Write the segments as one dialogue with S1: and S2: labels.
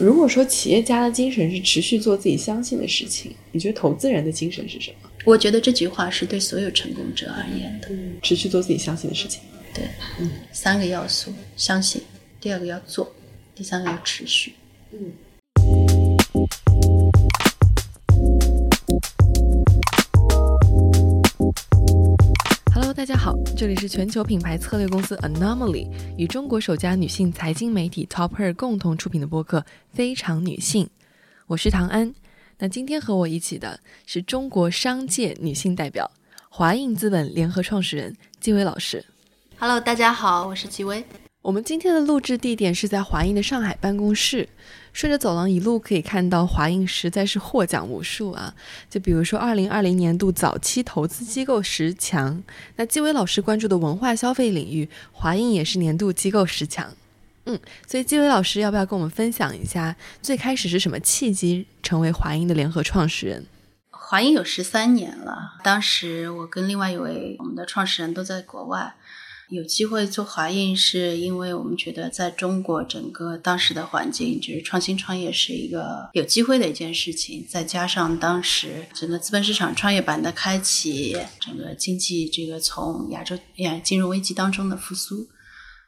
S1: 如果说企业家的精神是持续做自己相信的事情，你觉得投资人的精神是什么？
S2: 我觉得这句话是对所有成功者而言的。
S1: 持续做自己相信的事情。
S2: 对，嗯，三个要素：相信，第二个要做，第三个要持续。嗯。
S1: 这里是全球品牌策略公司 Anomaly 与中国首家女性财经媒体 Topper 共同出品的播客《非常女性》，我是唐安。那今天和我一起的是中国商界女性代表华映资本联合创始人纪薇老师。
S2: Hello，大家好，我是纪薇。
S1: 我们今天的录制地点是在华映的上海办公室。顺着走廊一路可以看到，华映实在是获奖无数啊！就比如说，二零二零年度早期投资机构十强，那纪伟老师关注的文化消费领域，华映也是年度机构十强。嗯，所以纪伟老师要不要跟我们分享一下，最开始是什么契机成为华映的联合创始人？
S2: 华映有十三年了，当时我跟另外一位我们的创始人都在国外。有机会做华映，是因为我们觉得在中国整个当时的环境，就是创新创业是一个有机会的一件事情。再加上当时整个资本市场创业板的开启，整个经济这个从亚洲呀金融危机当中的复苏。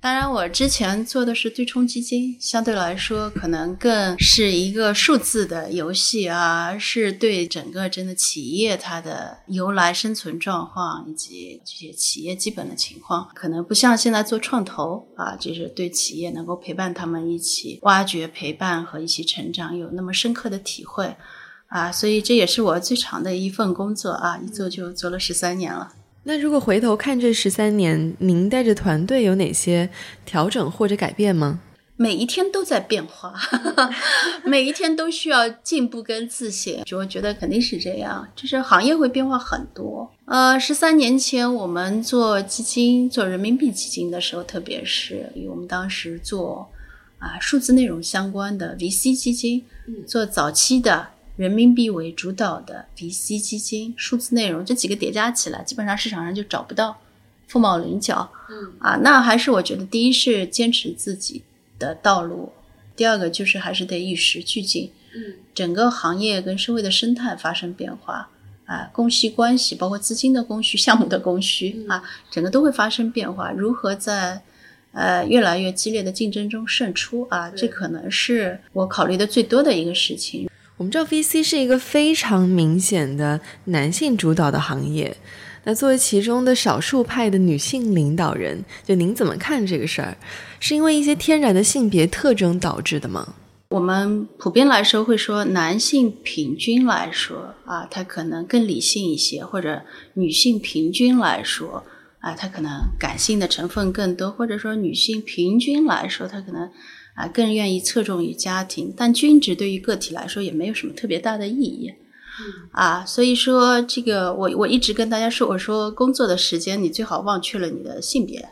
S2: 当然，我之前做的是对冲基金，相对来说可能更是一个数字的游戏啊，是对整个真的企业它的由来、生存状况以及这些企业基本的情况，可能不像现在做创投啊，就是对企业能够陪伴他们一起挖掘、陪伴和一起成长有那么深刻的体会啊，所以这也是我最长的一份工作啊，一做就做了十三年了。
S1: 那如果回头看这十三年，您带着团队有哪些调整或者改变吗？
S2: 每一天都在变化，每一天都需要进步跟自省。就我觉得肯定是这样，就是行业会变化很多。呃，十三年前我们做基金、做人民币基金的时候，特别是我们当时做啊数字内容相关的 VC 基金，做早期的。人民币为主导的 VC 基金、数字内容这几个叠加起来，基本上市场上就找不到凤毛麟角。嗯啊，那还是我觉得，第一是坚持自己的道路，第二个就是还是得与时俱进。嗯，整个行业跟社会的生态发生变化啊，供需关系，包括资金的供需、项目的供需啊，整个都会发生变化。如何在呃越来越激烈的竞争中胜出啊？这可能是我考虑的最多的一个事情。
S1: 我们知道 VC 是一个非常明显的男性主导的行业，那作为其中的少数派的女性领导人，就您怎么看这个事儿？是因为一些天然的性别特征导致的吗？
S2: 我们普遍来说会说，男性平均来说啊，他可能更理性一些，或者女性平均来说啊，他可能感性的成分更多，或者说女性平均来说，她可能。啊，更愿意侧重于家庭，但均值对于个体来说也没有什么特别大的意义。啊，所以说这个我我一直跟大家说，我说工作的时间你最好忘却了你的性别，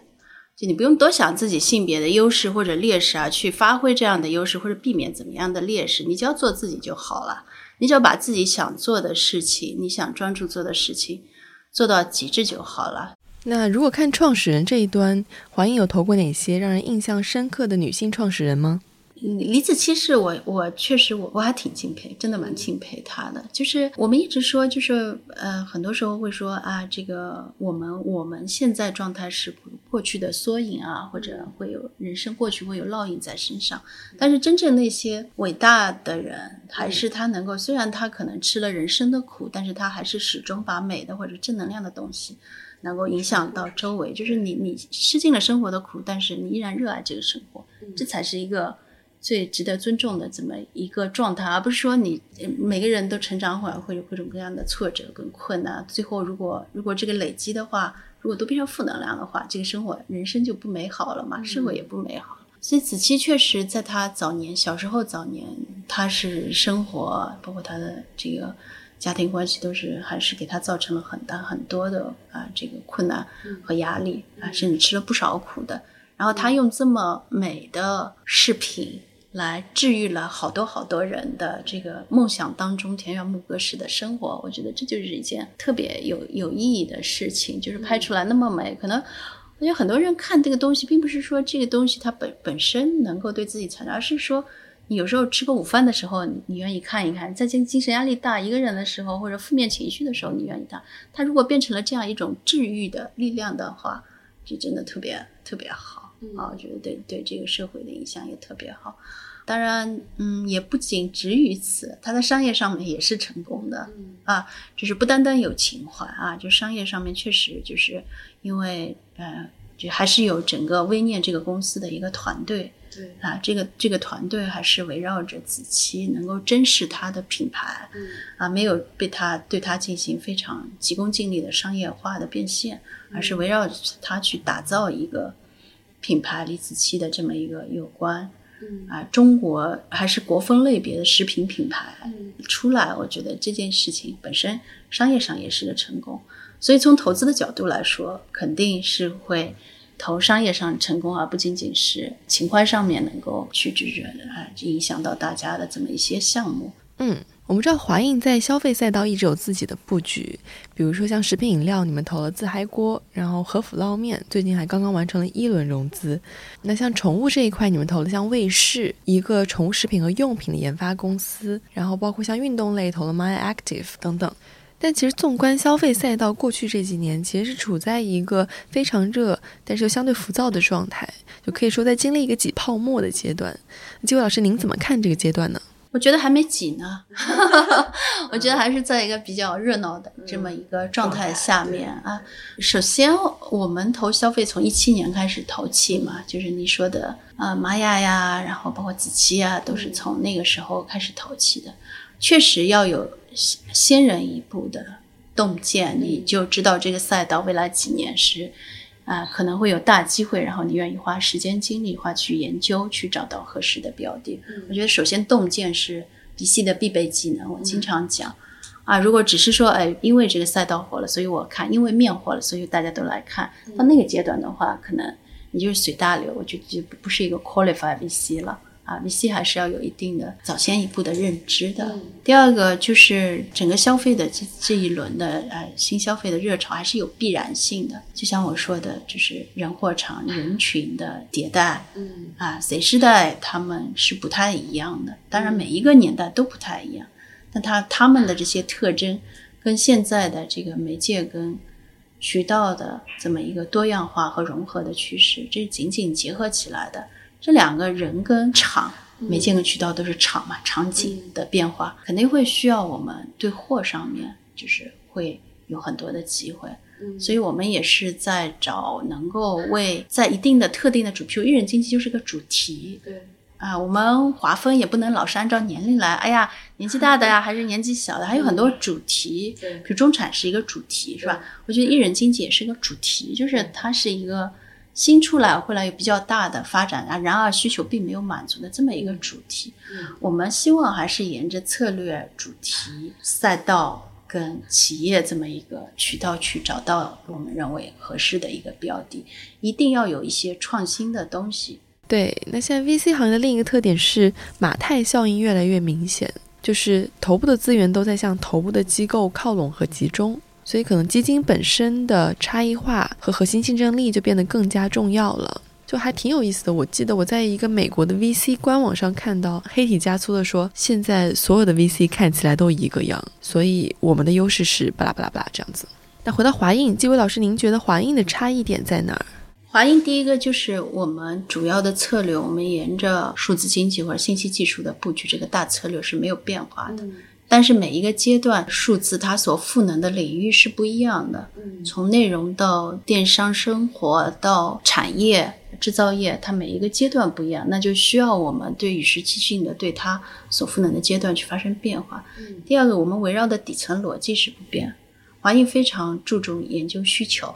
S2: 就你不用多想自己性别的优势或者劣势啊，去发挥这样的优势或者避免怎么样的劣势，你只要做自己就好了，你只要把自己想做的事情，你想专注做的事情做到极致就好了。
S1: 那如果看创始人这一端，华映有投过哪些让人印象深刻的女性创始人吗？
S2: 李子柒是我，我确实我我还挺敬佩，真的蛮敬佩她的。就是我们一直说，就是呃，很多时候会说啊，这个我们我们现在状态是过去的缩影啊，或者会有人生过去会有烙印在身上。但是真正那些伟大的人，还是他能够，虽然他可能吃了人生的苦，但是他还是始终把美的或者正能量的东西。能够影响到周围，就是你你吃尽了生活的苦，但是你依然热爱这个生活，这才是一个最值得尊重的这么一个状态，而不是说你每个人都成长会会有各种各样的挫折跟困难，最后如果如果这个累积的话，如果都变成负能量的话，这个生活人生就不美好了嘛，社会也不美好。所以子期确实在他早年小时候早年，他是生活包括他的这个。家庭关系都是还是给他造成了很大很多的啊这个困难和压力啊，甚至吃了不少苦的。然后他用这么美的视频来治愈了好多好多人的这个梦想当中田园牧歌式的生活，我觉得这就是一件特别有有意义的事情。就是拍出来那么美，可能我觉得很多人看这个东西，并不是说这个东西它本本身能够对自己产生，而是说你有时候吃个午饭的时候，你愿意看一看；在精精神压力大、一个人的时候，或者负面情绪的时候，你愿意看。它如果变成了这样一种治愈的力量的话，就真的特别特别好啊！我觉得对对这个社会的影响也特别好。当然，嗯，也不仅止于此，它在商业上面也是成功的啊。就是不单单有情怀啊，就商业上面确实就是因为呃，就还是有整个微念这个公司的一个团队。
S1: 对。
S2: 啊，这个这个团队还是围绕着子期，能够珍视他的品牌，
S1: 嗯
S2: 啊，没有被他对他进行非常急功近利的商业化的变现，而是围绕着它去打造一个品牌李子期的这么一个有关
S1: 嗯。
S2: 啊，中国还是国风类别的食品品牌
S1: 嗯。
S2: 出来，我觉得这件事情本身商业上也是个成功，所以从投资的角度来说，肯定是会。投商业上成功，而不仅仅是情怀上面能够去拒绝的，啊，影响到大家的这么一些项目。
S1: 嗯，我们知道华映在消费赛道一直有自己的布局，比如说像食品饮料，你们投了自嗨锅，然后和府捞面最近还刚刚完成了一轮融资。那像宠物这一块，你们投了像卫士，一个宠物食品和用品的研发公司，然后包括像运动类投了 My Active 等等。但其实，纵观消费赛道，过去这几年其实是处在一个非常热，但是又相对浮躁的状态，就可以说在经历一个挤泡沫的阶段。几位老师，您怎么看这个阶段呢？
S2: 我觉得还没挤呢，我觉得还是在一个比较热闹的这么一个状态下面啊。首先，我们投消费从一七年开始投气嘛，就是你说的啊，玛雅呀，然后包括子期呀，都是从那个时候开始投气的。确实要有先人一步的洞见，你就知道这个赛道未来几年是啊、可能会有大机会，然后你愿意花时间精力花去研究，去找到合适的标的。我觉得首先洞见是 BC 的必备技能，我经常讲。啊，如果只是说，哎，因为这个赛道火了，所以我看；因为面火了，所以大家都来看。到那个阶段的话，可能你就是随大流，我觉得就不是一个 qualified VC 了。啊，VC 还是要有一定的早先一步的认知的。第二个就是整个消费的这这一轮的呃新消费的热潮还是有必然性的。就像我说的，就是人货场人群的迭代，
S1: 嗯
S2: 啊，Z 时代他们是不太一样的，当然每一个年代都不太一样，但他他们的这些特征跟现在的这个媒介跟渠道的这么一个多样化和融合的趋势，这是紧紧结合起来的。这两个人跟场，媒介跟渠道都是场嘛，场景的变化肯定会需要我们对货上面就是会有很多的机会。
S1: 嗯。
S2: 所以我们也是在找能够为在一定的特定的主，譬如一人经济就是个主题
S1: 对，
S2: 啊，我们划分也不能老是按照年龄来，哎呀，年纪大的呀，还是年纪小的，还有很多主题，
S1: 对。
S2: 比如中产是一个主题，是吧？我觉得艺人经济也是个主题，就是它是一个新出来会来有比较大的发展啊，然而需求并没有满足的这么一个主题。
S1: 嗯
S2: 我们希望还是沿着策略、主题、赛道跟企业这么一个渠道去找到我们认为合适的一个标的，一定要有一些创新的东西。
S1: 对，那现在 VC 行业的另一个特点是马太效应越来越明显，就是头部的资源都在向头部的机构靠拢和集中，所以可能基金本身的差异化和核心竞争力就变得更加重要了。就还挺有意思的，我记得我在一个美国的 VC 官网上看到黑体加粗的说，现在所有的 VC 看起来都一个样，所以我们的优势是巴拉巴拉巴拉这样子。那回到华映，纪伟老师，您觉得华映的差异点在哪儿？
S2: 华映第一个就是我们主要的策略，我们沿着数字经济或者信息技术的布局这个大策略是没有变化的。但是每一个阶段，数字它所赋能的领域是不一样的。从内容到电商、生活到产业、制造业，它每一个阶段不一样，那就需要我们对与时俱进的对它所赋能的阶段去发生变化。第二个，我们围绕的底层逻辑是不变。华映非常注重研究需求。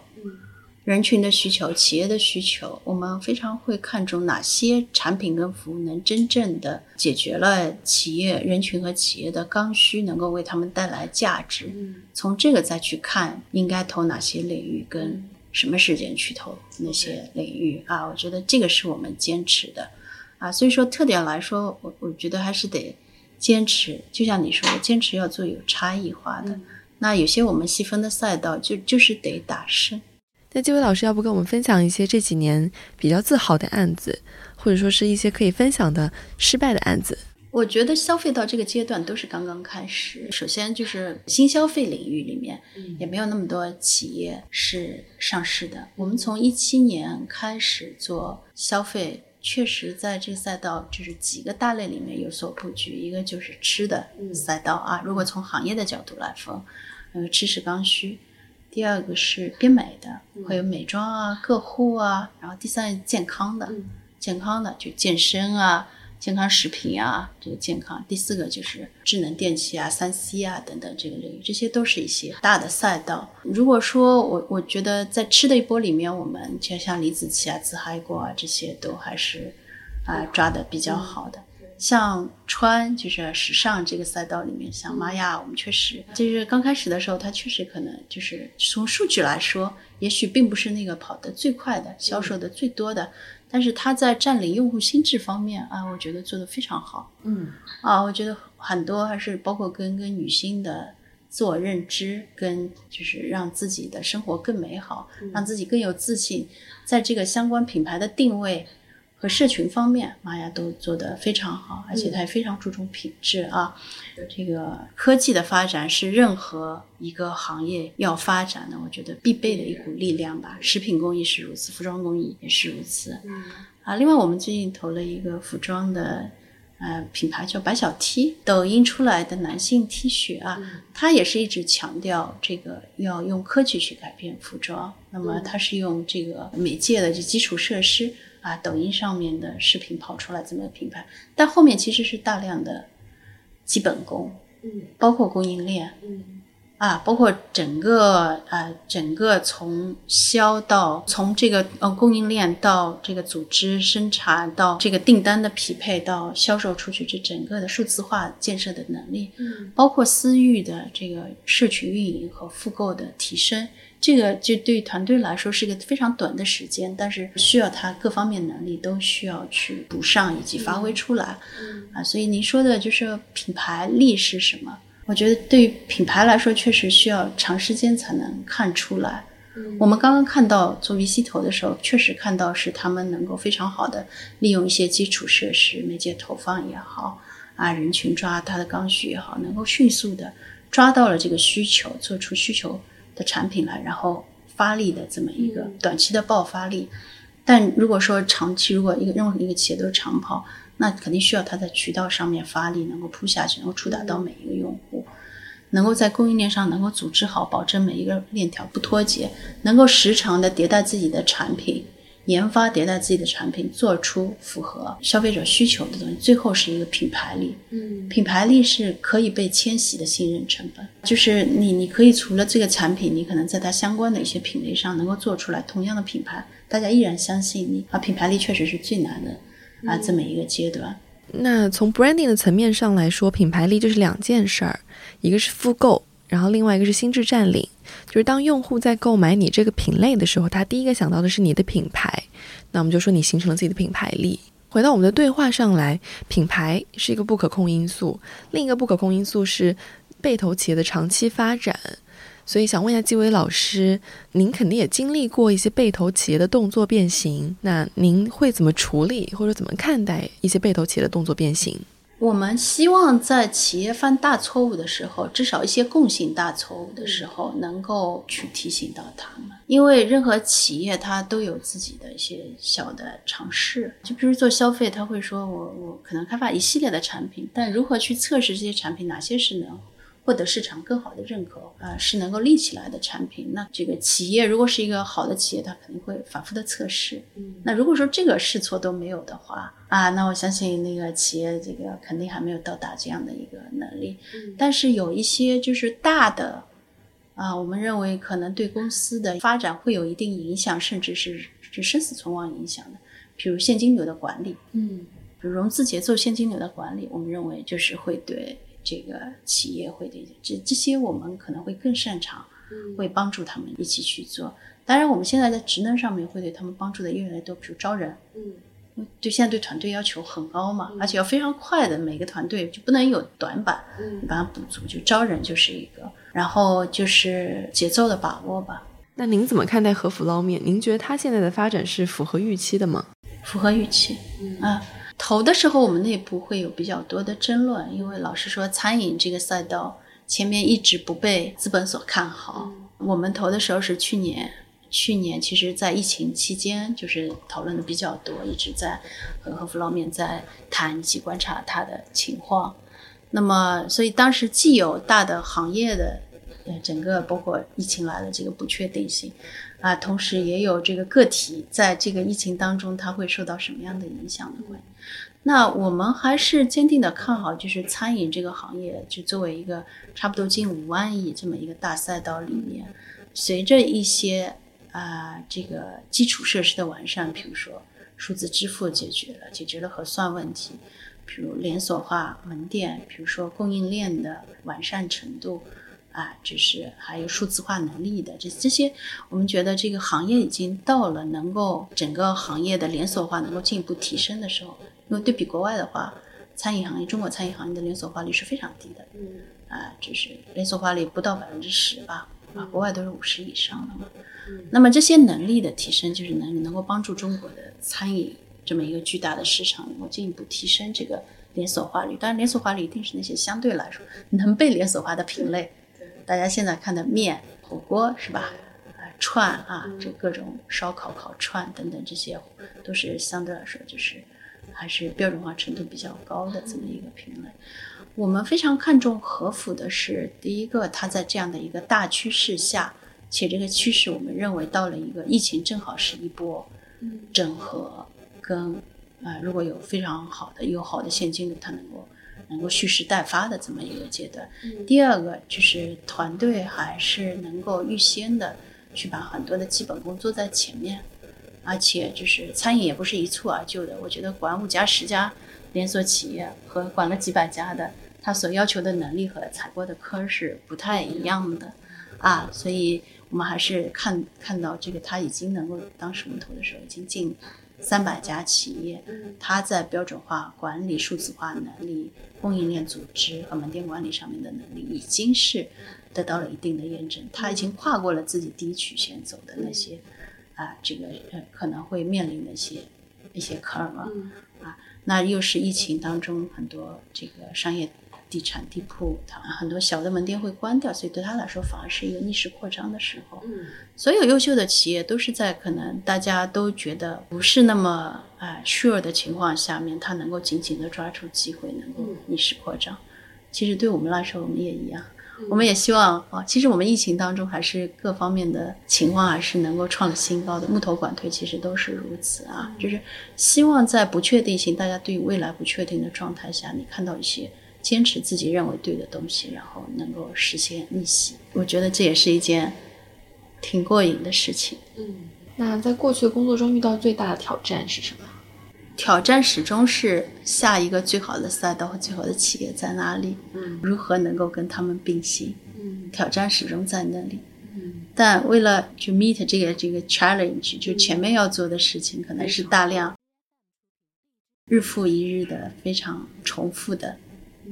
S2: 人群的需求、企业的需求，我们非常会看重哪些产品跟服务能真正的解决了企业人群和企业的刚需，能够为他们带来价值。从这个再去看应该投哪些领域，跟什么时间去投那些领域啊？我觉得这个是我们坚持的啊。所以说特点来说，我我觉得还是得坚持，就像你说的，坚持要做有差异化的。那有些我们细分的赛道就就是得打深。
S1: 那这位老师要不跟我们分享一些这几年比较自豪的案子，或者说是一些可以分享的失败的案子？
S2: 我觉得消费到这个阶段都是刚刚开始。首先就是新消费领域里面，也没有那么多企业是上市的。我们从一七年开始做消费，确实在这个赛道就是几个大类里面有所布局。一个就是吃的赛道啊，如果从行业的角度来分，呃，吃是刚需。第二个是变美的，会有美妆啊、个护啊，然后第三健康的，健康的就健身啊。健康食品啊，这个健康。第四个就是智能电器啊、三 C 啊等等这个领域，这些都是一些大的赛道。如果说我我觉得在吃的一波里面，我们就像李子柒啊、自嗨锅啊这些都还是啊抓的比较好的。像穿就是时尚这个赛道里面，像玛雅，我们确实就是刚开始的时候，它确实可能就是从数据来说，也许并不是那个跑得最快的、销售的最多的。但是它在占领用户心智方面啊，我觉得做得非常好。
S1: 嗯，
S2: 啊，我觉得很多还是包括跟跟女性的自我认知，跟就是让自己的生活更美好，让自己更有自信，在这个相关品牌的定位。和社群方面，玛雅都做得非常好，而且它也非常注重品质啊。这个科技的发展是任何一个行业要发展的，我觉得必备的一股力量吧。食品工艺是如此，服装工艺也是如此。啊，另外我们最近投了一个服装的呃品牌，叫白小 T，抖音出来的男性 T 恤啊，它也是一直强调这个要用科技去改变服装。那么它是用这个媒介的这基础设施。啊，抖音上面的视频跑出来这么个品牌，但后面其实是大量的基本功，
S1: 嗯，
S2: 包括供应链，
S1: 嗯，
S2: 啊，包括整个呃整个从销到从这个呃供应链到这个组织生产到这个订单的匹配到销售出去，这整个的数字化建设的能力，
S1: 嗯，
S2: 包括私域的这个社群运营和复购的提升。这个就对团队来说是一个非常短的时间，但是需要他各方面能力都需要去补上以及发挥出来，啊，所以您说的就是品牌力是什么？我觉得对于品牌来说，确实需要长时间才能看出来。我们刚刚看到做 VC 投的时候，确实看到是他们能够非常好的利用一些基础设施、媒介投放也好，啊，人群抓它的刚需也好，能够迅速的抓到了这个需求，做出需求。的产品来，然后发力的这么一个短期的爆发力，但如果说长期，如果一个任何一个企业都是长跑，那肯定需要它在渠道上面发力，能够铺下去，能够触达到每一个用户，能够在供应链上能够组织好，保证每一个链条不脱节，能够时常的迭代自己的产品。研发迭代自己的产品，做出符合消费者需求的东西，最后是一个品牌力。
S1: 嗯，
S2: 品牌力是可以被迁徙的信任成本，就是你，你可以除了这个产品，你可能在它相关的一些品类上能够做出来同样的品牌，大家依然相信你。啊，品牌力确实是最难的啊，这么一个阶段。
S1: 那从 branding 的层面上来说，品牌力就是两件事儿，一个是复购。然后另外一个是心智占领，就是当用户在购买你这个品类的时候，他第一个想到的是你的品牌。那我们就说你形成了自己的品牌力。回到我们的对话上来，品牌是一个不可控因素，另一个不可控因素是被投企业的长期发展。所以想问一下纪伟老师，您肯定也经历过一些被投企业的动作变形，那您会怎么处理或者怎么看待一些被投企业的动作变形？
S2: 我们希望在企业犯大错误的时候，至少一些共性大错误的时候，能够去提醒到他们。因为任何企业它都有自己的一些小的尝试，就比如做消费，他会说我我可能开发一系列的产品，但如何去测试这些产品，哪些是能。获得市场更好的认可啊，是能够立起来的产品。那这个企业如果是一个好的企业，它肯定会反复的测试。
S1: 嗯，
S2: 那如果说这个试错都没有的话啊，那我相信那个企业这个肯定还没有到达这样的一个能力。
S1: 嗯，
S2: 但是有一些就是大的啊，我们认为可能对公司的发展会有一定影响，甚至是是生死存亡影响的，比如现金流的管理。
S1: 嗯，
S2: 比如融资节奏、现金流的管理，我们认为就是会对。这个企业会的这这些我们可能会更擅长，会帮助他们一起去做。当然，我们现在在职能上面会对他们帮助的越来越多，比如招人，
S1: 嗯，
S2: 对现在对团队要求很高嘛，而且要非常快的，每个团队就不能有短板，
S1: 嗯，
S2: 把它补足。就招人就是一个，然后就是节奏的把握吧。
S1: 那您怎么看待和府捞面？您觉得它现在的发展是符合预期的吗？
S2: 符合预期。啊，投的时候我们内部会有比较多的争论，因为老实说，餐饮这个赛道前面一直不被资本所看好。我们投的时候是去年，去年其实在疫情期间就是讨论的比较多，一直在和和福捞面在谈及观察它的情况。那么，所以当时既有大的行业的，呃，整个包括疫情来的这个不确定性，啊，同时也有这个个体在这个疫情当中，它会受到什么样的影响的关那我们还是坚定的看好，就是餐饮这个行业，就作为一个差不多近五万亿这么一个大赛道里面，随着一些啊这个基础设施的完善，比如说数字支付解决了，解决了核算问题。比如连锁化门店，比如说供应链的完善程度，啊，就是还有数字化能力的这这些，我们觉得这个行业已经到了能够整个行业的连锁化能够进一步提升的时候。因为对比国外的话，餐饮行业，中国餐饮行业的连锁化率是非常低的，嗯，啊，就是连锁化率不到百分之十吧，啊，国外都是五十以上的嘛。那么这些能力的提升，就是能能够帮助中国的餐饮。这么一个巨大的市场，能够进一步提升这个连锁化率。当然，连锁化率一定是那些相对来说能被连锁化的品类。大家现在看的面、火锅是吧？啊，串啊，这各种烧烤、烤串等等，这些都是相对来说就是还是标准化程度比较高的这么一个品类。我们非常看重和府的是，第一个，它在这样的一个大趋势下，且这个趋势我们认为到了一个疫情正好是一波整合。跟啊，如果有非常好的、有好的现金流，它能够能够蓄势待发的这么一个阶段。第二个就是团队还是能够预先的去把很多的基本功做在前面，而且就是餐饮也不是一蹴而就的。我觉得管五家十家连锁企业和管了几百家的，他所要求的能力和踩过的坑是不太一样的啊，所以我们还是看看到这个他已经能够当时我们投的时候已经进。三百家企业，它在标准化管理、数字化能力、供应链组织和门店管理上面的能力，已经是得到了一定的验证。它已经跨过了自己第一曲线走的那些啊，这个呃可能会面临的一些一些坑了啊。那又是疫情当中很多这个商业。地产地铺，它很多小的门店会关掉，所以对他来说反而是一个逆势扩张的时候。嗯，所有优秀的企业都是在可能大家都觉得不是那么啊 sure 的情况下面，他能够紧紧的抓住机会，能够逆势扩张。其实对我们来说，我们也一样，我们也希望啊。其实我们疫情当中还是各方面的情况还是能够创了新高的，木头管推其实都是如此啊。就是希望在不确定性，大家对未来不确定的状态下，你看到一些。坚持自己认为对的东西，然后能够实现逆袭，我觉得这也是一件挺过瘾的事情。
S1: 嗯，那在过去的工作中遇到最大的挑战是什么？
S2: 挑战始终是下一个最好的赛道和最好的企业在哪里？嗯，如何能够跟他们并行？嗯，挑战始终在那里。嗯，但为了去 meet 这个这个 challenge，就前面要做的事情可能是大量日复一日的非常重复的。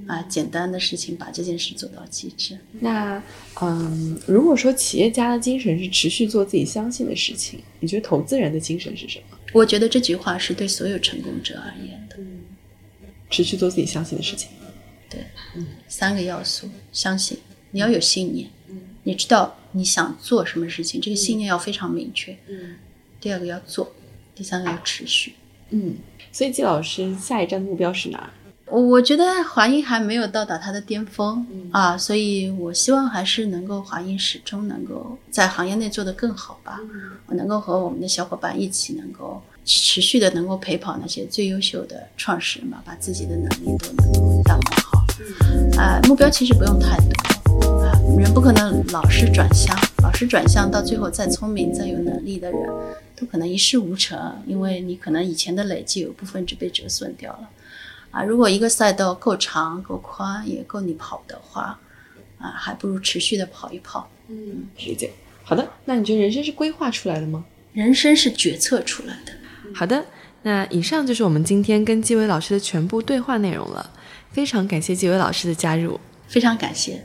S2: 啊，简单的事情把这件事做到极致。
S1: 那，嗯，如果说企业家的精神是持续做自己相信的事情，你觉得投资人的精神是什么？
S2: 我觉得这句话是对所有成功者而言的。
S1: 嗯，持续做自己相信的事情。
S2: 对，嗯，三个要素：相信，你要有信念，嗯，你知道你想做什么事情，这个信念要非常明确。嗯，第二个要做，第三个要持续。
S1: 嗯，所以季老师下一站的目标是哪？
S2: 我我觉得华英还没有到达它的巅峰啊，所以我希望还是能够华英始终能够在行业内做得更好吧。我能够和我们的小伙伴一起，能够持续的能够陪跑那些最优秀的创始人吧，把自己的能力都能够打磨好。啊，目标其实不用太多啊，人不可能老是转向，老是转向到最后再聪明再有能力的人，都可能一事无成，因为你可能以前的累积有部分就被折损掉了。啊，如果一个赛道够长、够宽，也够你跑的话，啊，还不如持续的跑一跑。
S1: 嗯，理解。好的，那你觉得人生是规划出来的吗？
S2: 人生是决策出来的。
S1: 好的，那以上就是我们今天跟纪伟老师的全部对话内容了。非常感谢纪伟老师的加入，
S2: 非常感谢。